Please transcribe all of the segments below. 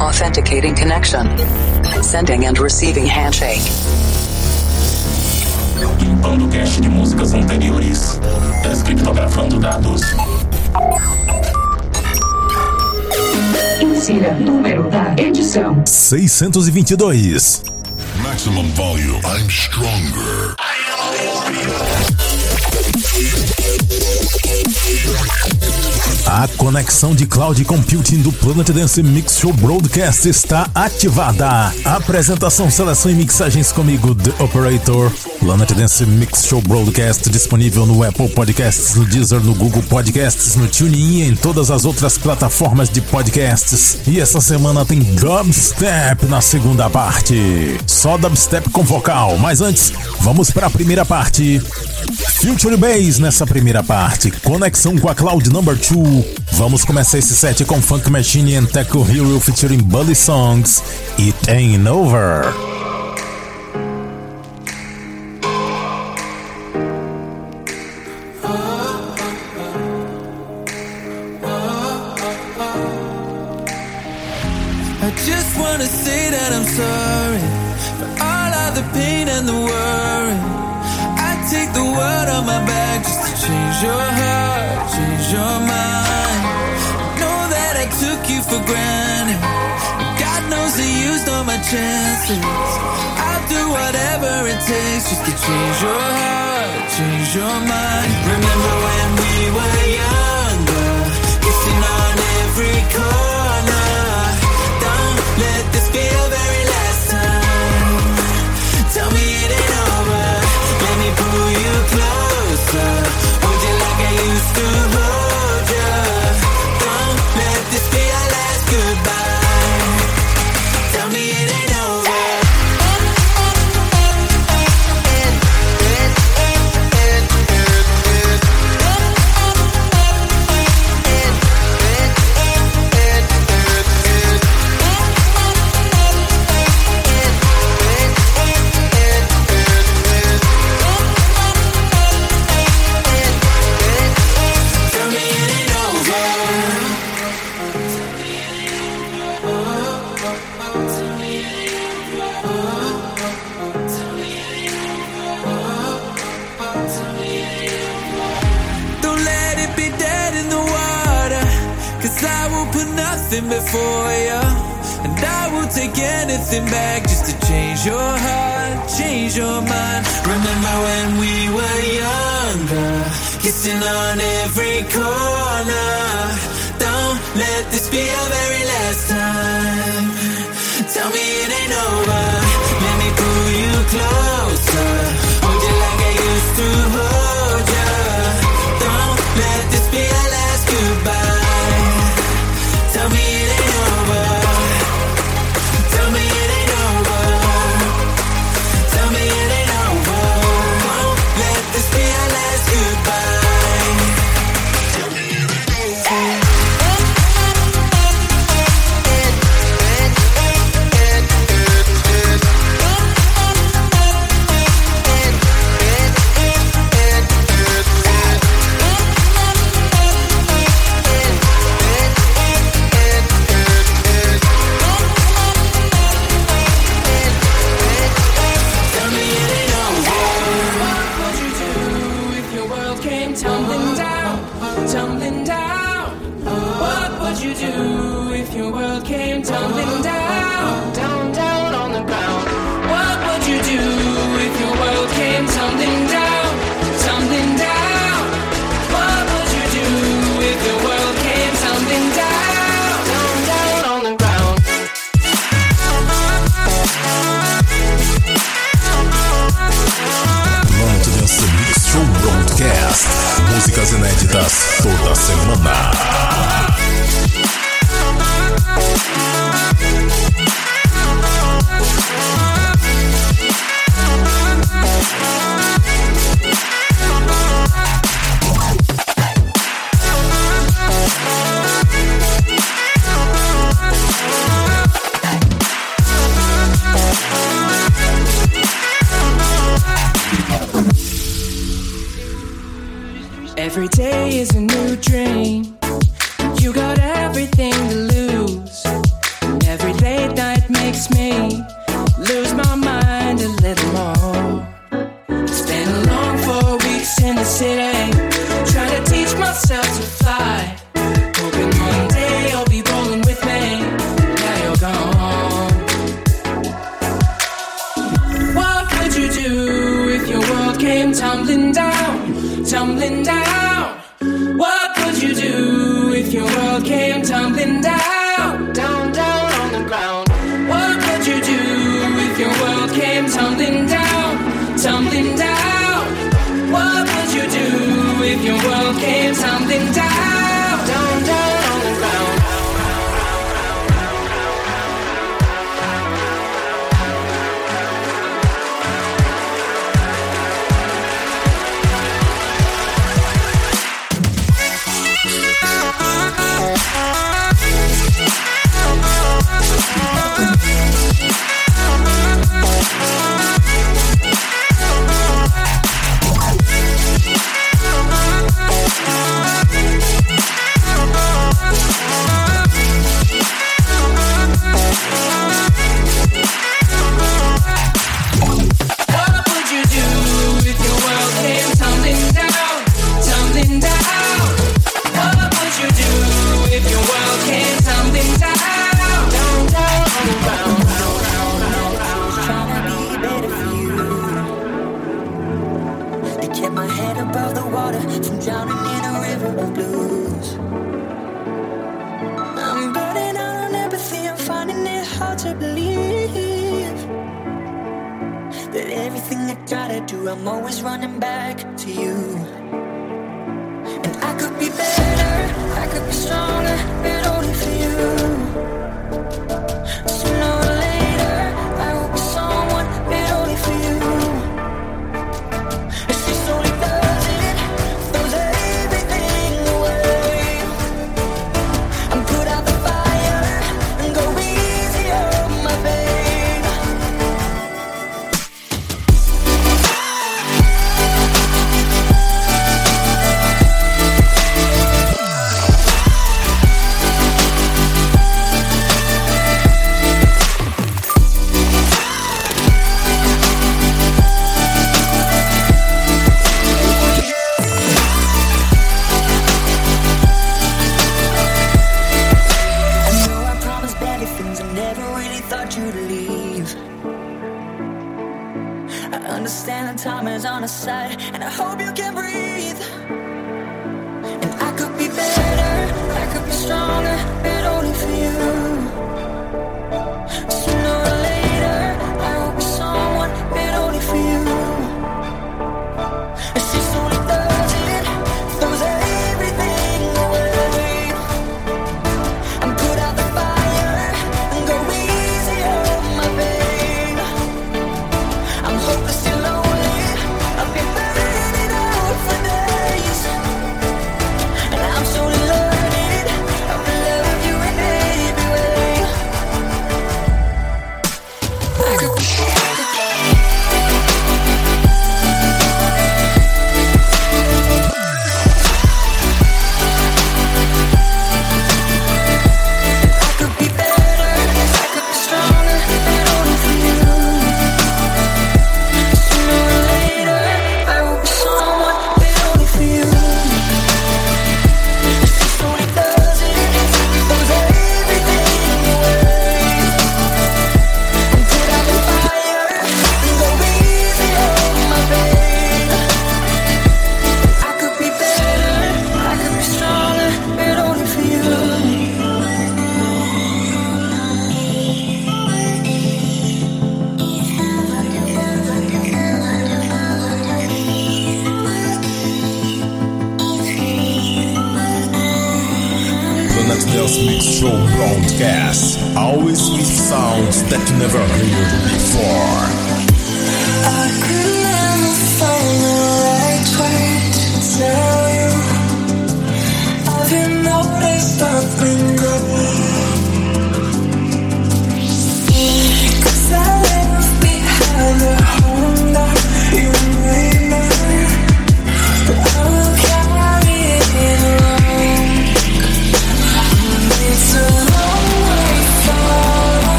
Authenticating connection. Sending and receiving handshake. Limpando cache de músicas anteriores. Descriptografando dados. Insira número da edição: 622. Maximum volume. I'm stronger. I am a conexão de cloud computing do Planet Dance Mix Show Broadcast está ativada. Apresentação, seleção e mixagens comigo, The Operator. Planet Dance Mix Show Broadcast disponível no Apple Podcasts, no Deezer, no Google Podcasts, no TuneIn e em todas as outras plataformas de podcasts. E essa semana tem Dubstep na segunda parte. Só Dubstep com vocal. Mas antes, vamos para a primeira parte. Future Bass nessa primeira primeira parte, Conexão com a Cloud Number 2. Vamos começar esse set com Funk Machine and Hero featuring Bully Songs e Ain't Over. chances. I'll do whatever it takes just to change your heart, change your mind. Remember when? Tumbling down, tumbling down?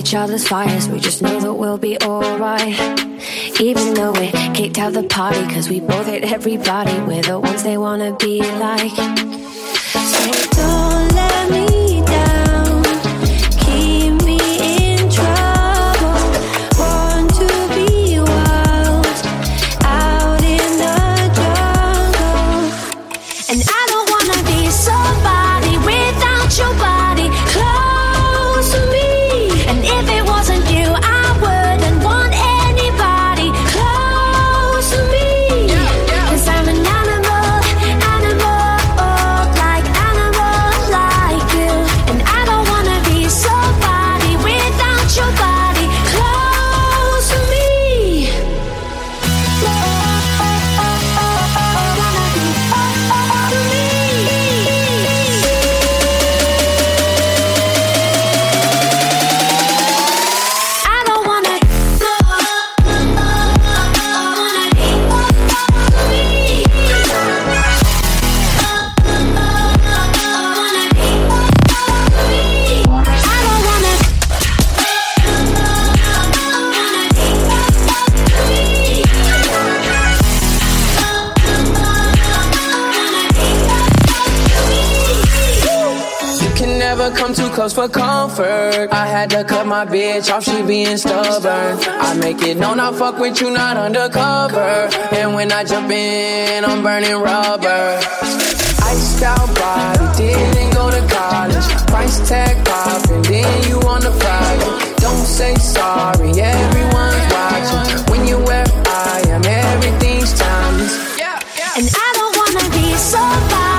Each other's fires, we just know that we'll be alright. Even though we kicked out the party, cause we both hate everybody, we're the ones they wanna be like. So don't let me close for comfort. I had to cut my bitch off, she being stubborn. I make it known I fuck with you, not undercover. And when I jump in, I'm burning rubber. Iced out body, didn't go to college. Price tag popping, then you on the flyer. Don't say sorry, everyone's watching. When you where I am, everything's timeless. And I don't wanna be somebody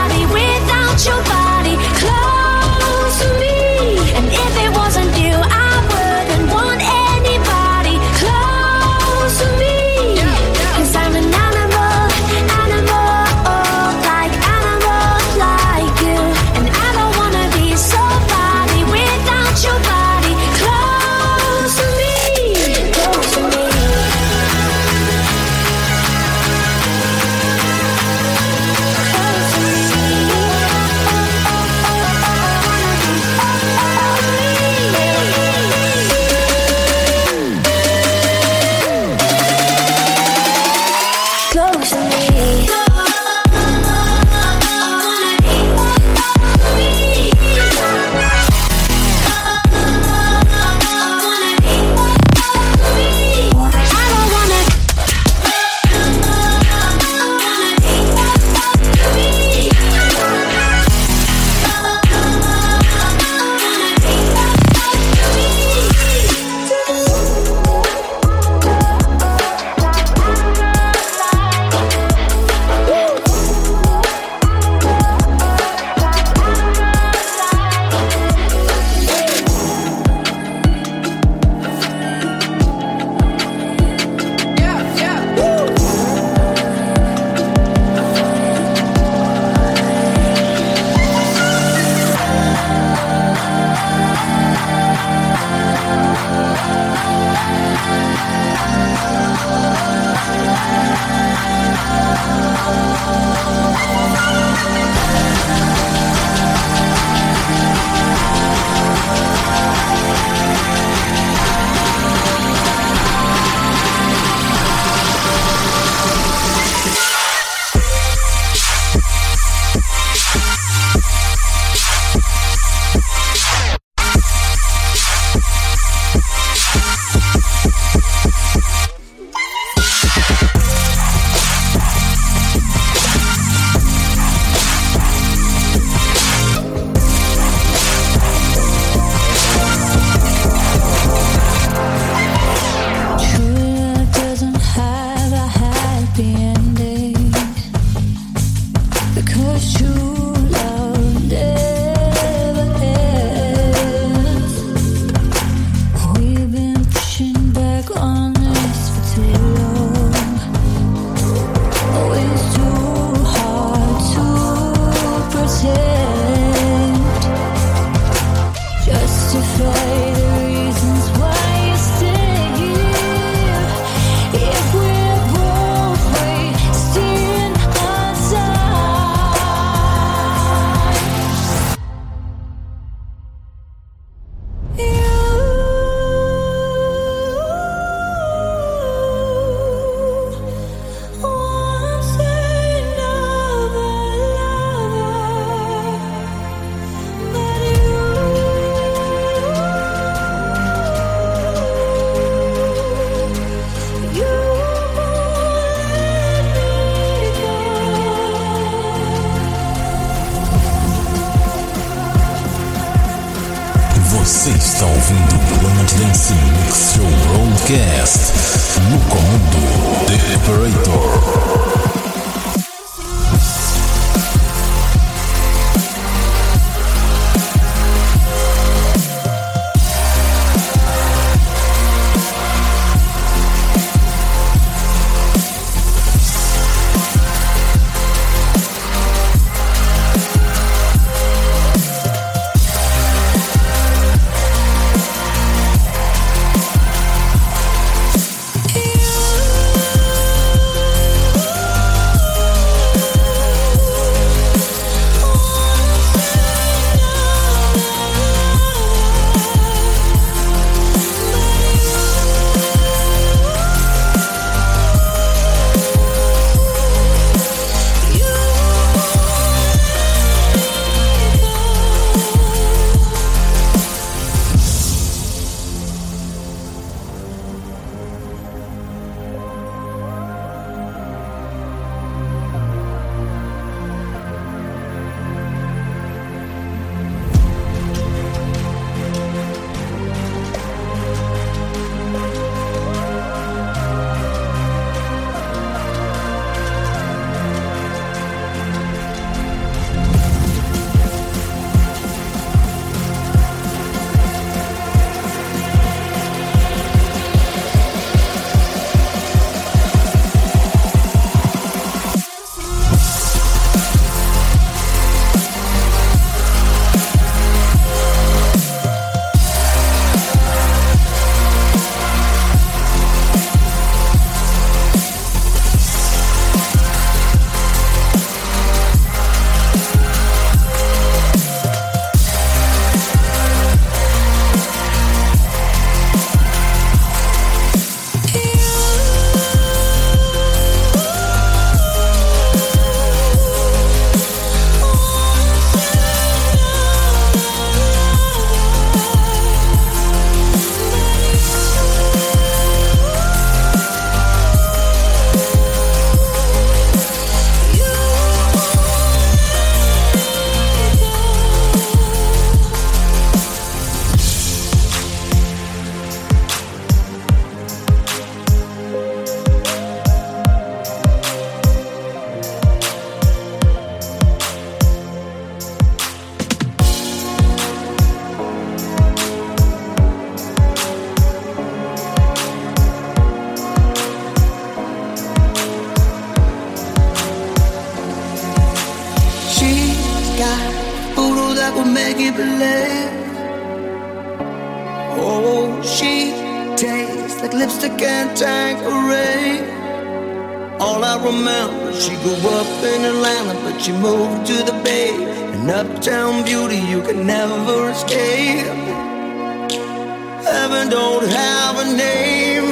Heaven don't have a name.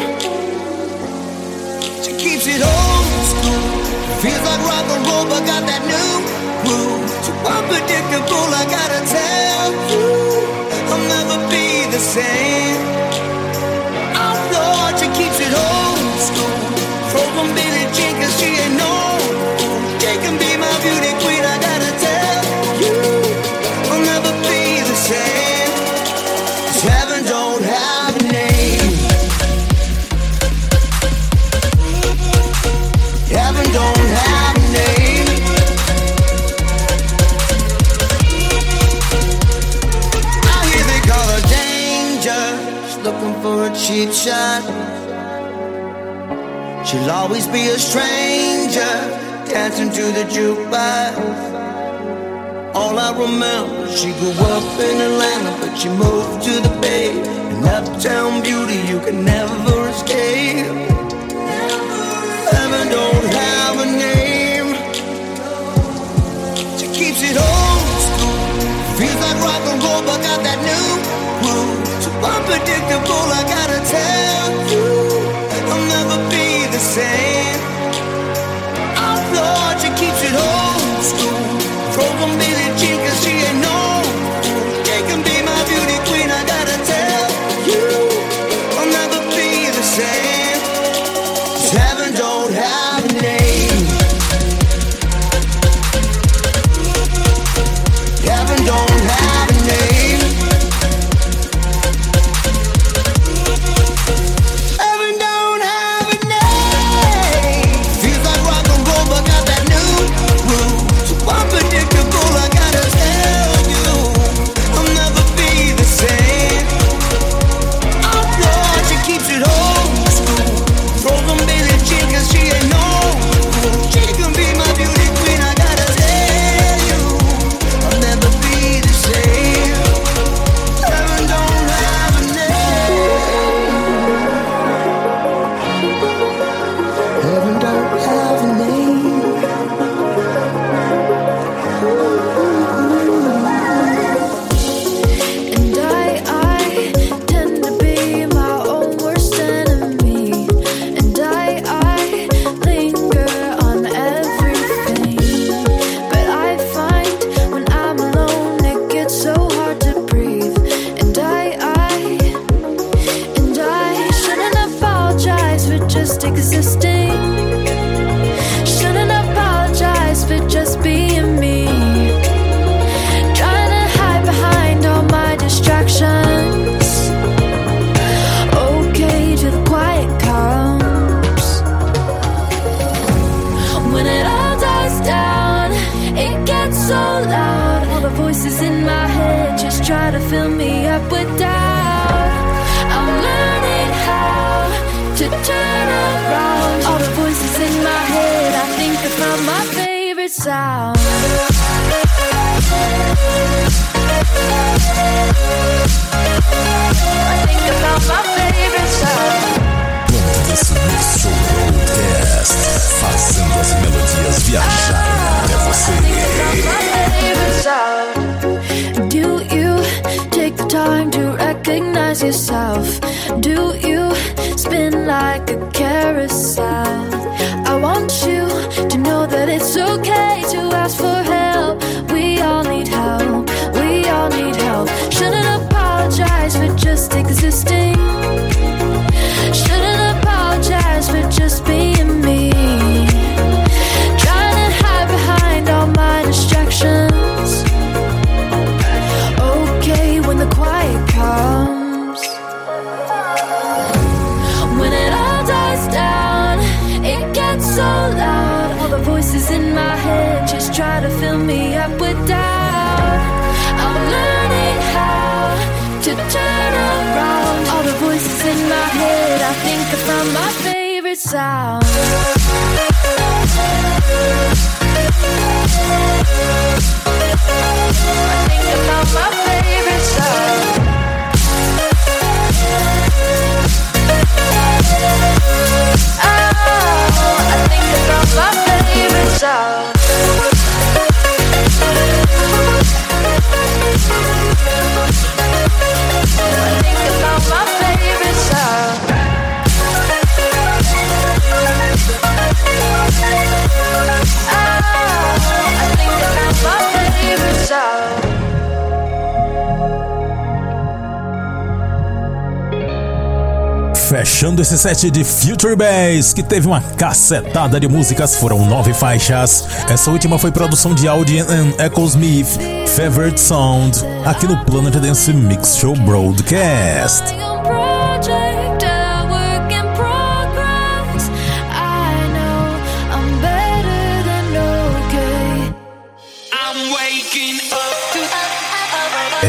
She keeps it old school. Feels like rock and roll, but got that new groove. So unpredictable, I gotta tell you, I'll never be the same. Cheap shot. She'll always be a stranger, dancing to the jukebox. All I remember, she grew up in Atlanta, but she moved to the Bay. An uptown beauty you can never escape. Heaven don't have a name. She keeps it old school. Feels like rock and roll, but got that new unpredictable, I gotta tell you, I'll never be the same. Fechando esse set de Future Bass, que teve uma cacetada de músicas, foram nove faixas. Essa última foi produção de Audi and Echo Smith, Favorite Sound, aqui no Planet Dance Mix Show Broadcast.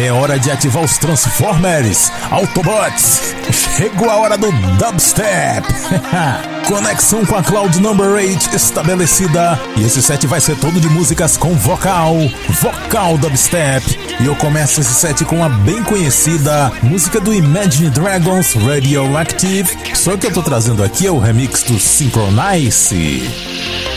É hora de ativar os Transformers, Autobots. Chegou a hora do Dubstep. Conexão com a Cloud Number 8 estabelecida. E esse set vai ser todo de músicas com vocal, vocal dubstep. E eu começo esse set com a bem conhecida música do Imagine Dragons Radioactive. Só que eu tô trazendo aqui é o remix do Synchronize.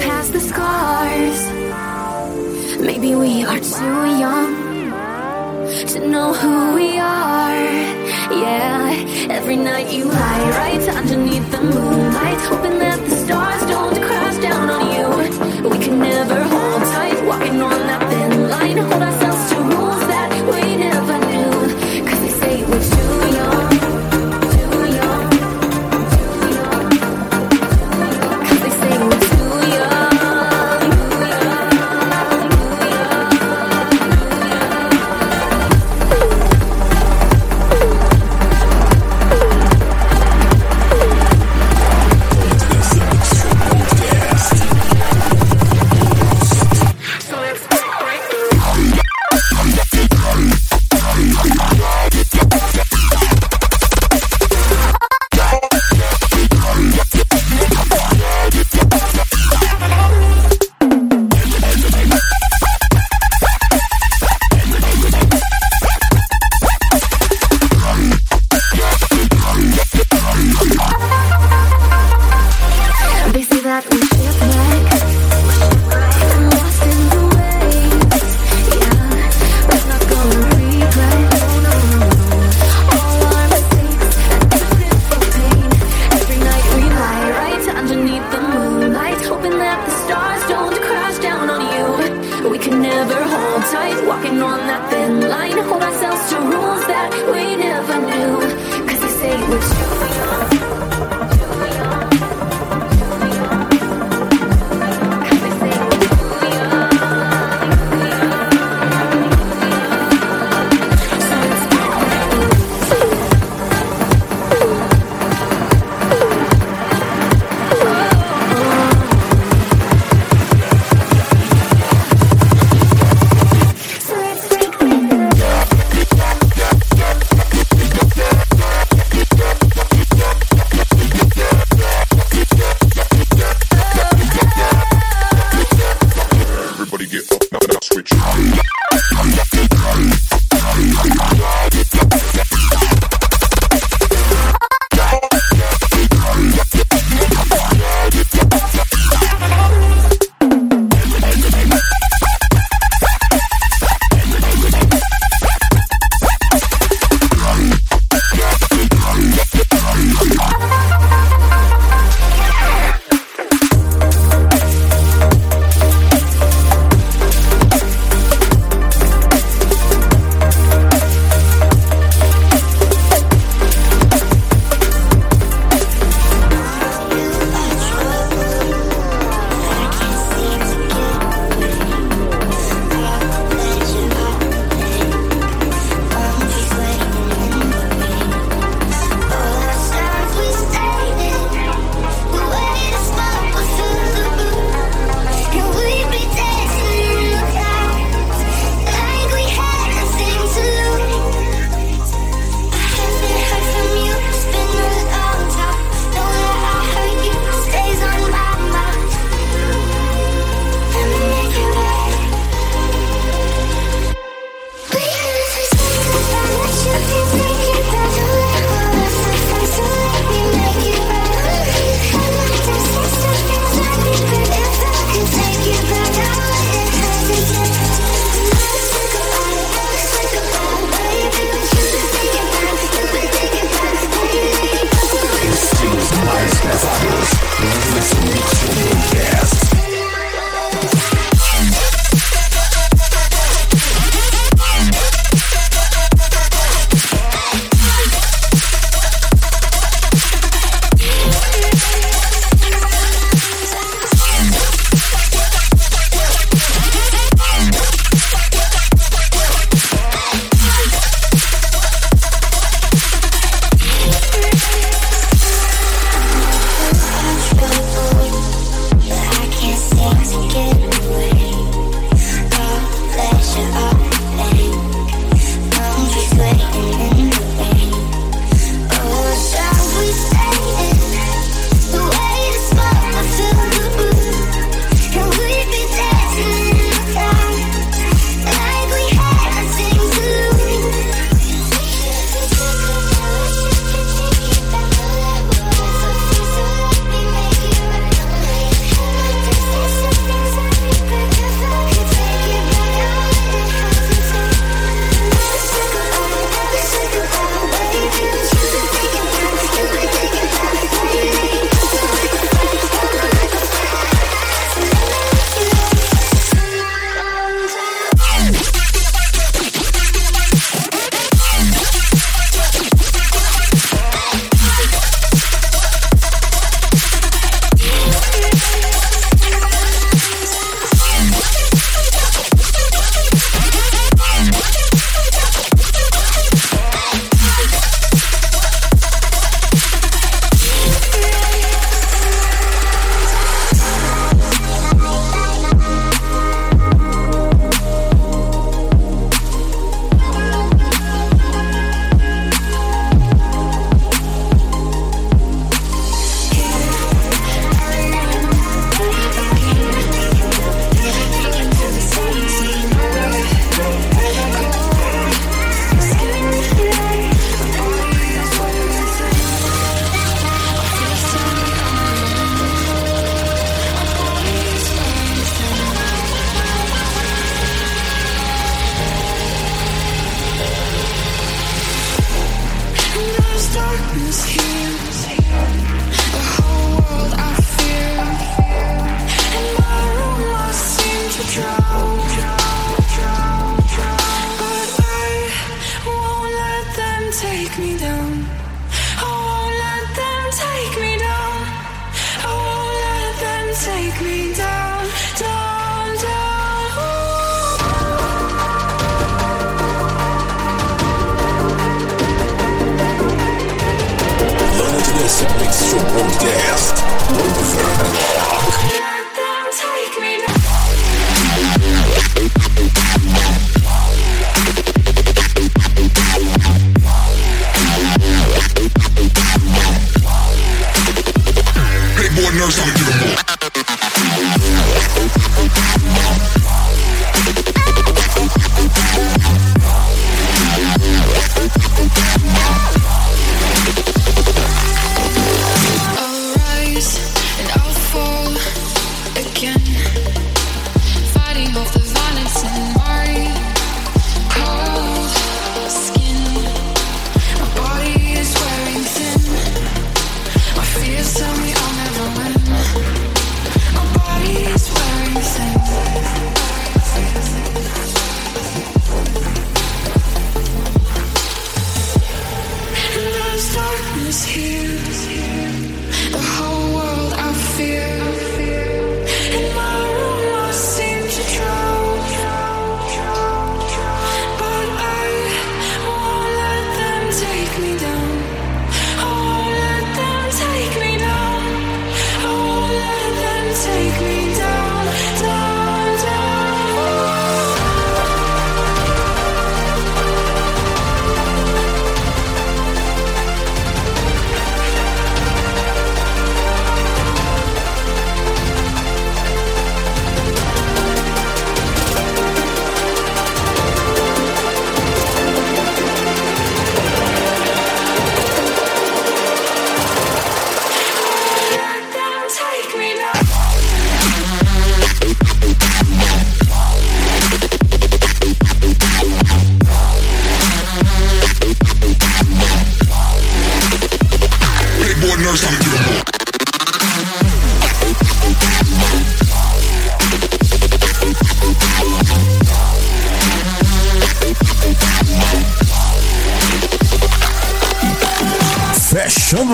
past the scars. Maybe we are too young to know who we are. Yeah, every night you lie right underneath the moonlight, hoping that the stars don't crash down on you. We can never hold tight, walking on that. knows I'm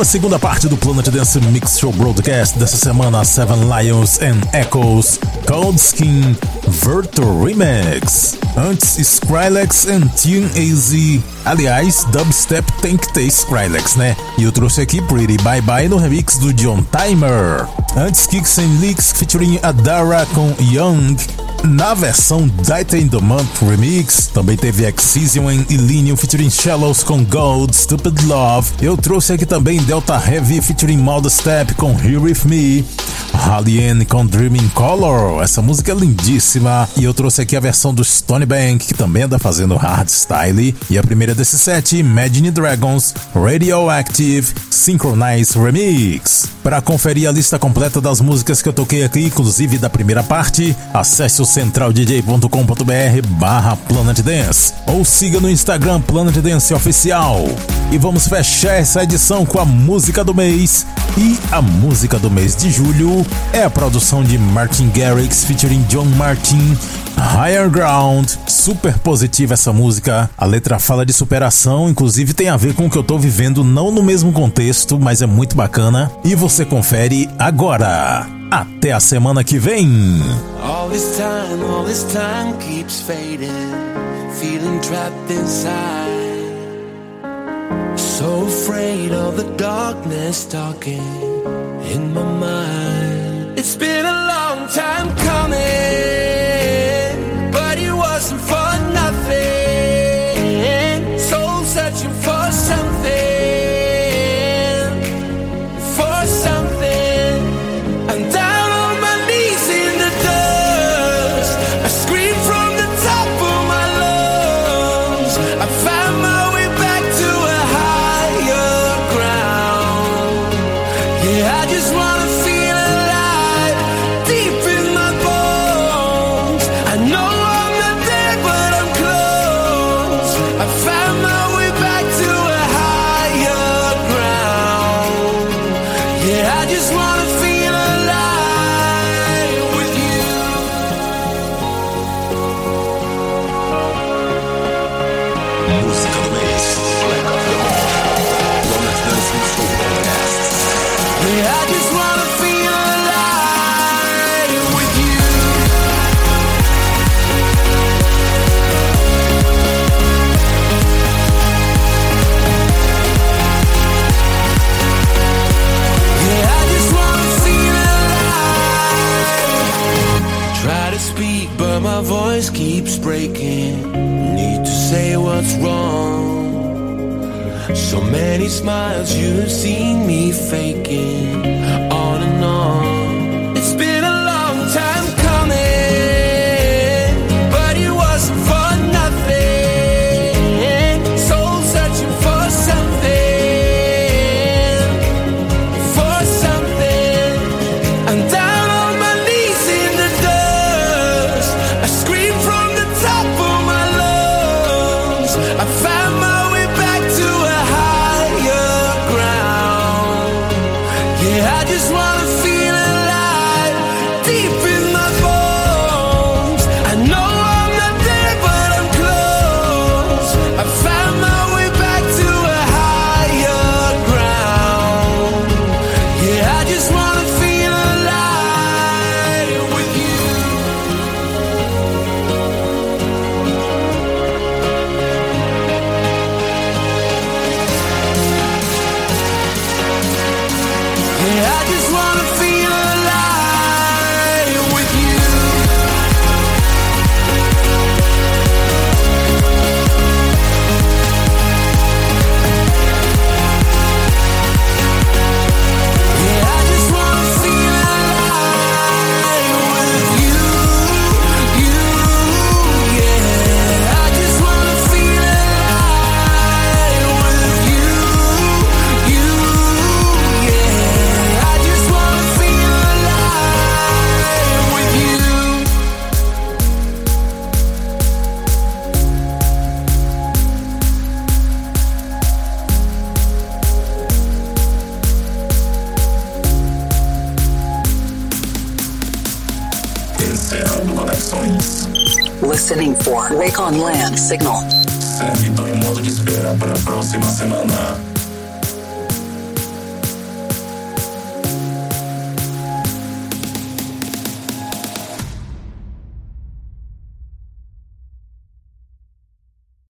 A segunda parte do Planet Dance Mix Show Broadcast dessa semana, Seven Lions and Echoes, Cold Skin, Virtual Remix. Antes, Skrillex and Tune AZ. Aliás, dubstep tem que ter Skrillex, né? E eu trouxe aqui Pretty Bye Bye no remix do John Timer. Antes, Kicks and Leaks featuring Adara com Young. Na versão Data in the Month Remix, também teve Excision e Linium featuring Shallows com Gold, Stupid Love. Eu trouxe aqui também Delta Heavy featuring Malda Step com Here With Me. Hallian com Dreaming Color, essa música é lindíssima. E eu trouxe aqui a versão do Stone Bank, que também anda fazendo hardstyle. E a primeira desse set, Imagine Dragons Radioactive Synchronize Remix. Para conferir a lista completa das músicas que eu toquei aqui, inclusive da primeira parte, acesse o centraldj.com.br barra Planet Dance ou siga no Instagram Planet Dance Oficial. E vamos fechar essa edição com a música do mês. E a música do mês de julho é a produção de Martin Garrix featuring John Martin, Higher Ground. Super positiva essa música. A letra fala de superação, inclusive tem a ver com o que eu tô vivendo, não no mesmo contexto, mas é muito bacana. E você confere agora. Até a semana que vem. All this time, all this time keeps fading. Feeling trapped inside. So afraid of the darkness talking in my mind. It's been a long time coming, signal.